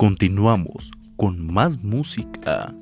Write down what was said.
Continuamos con más música.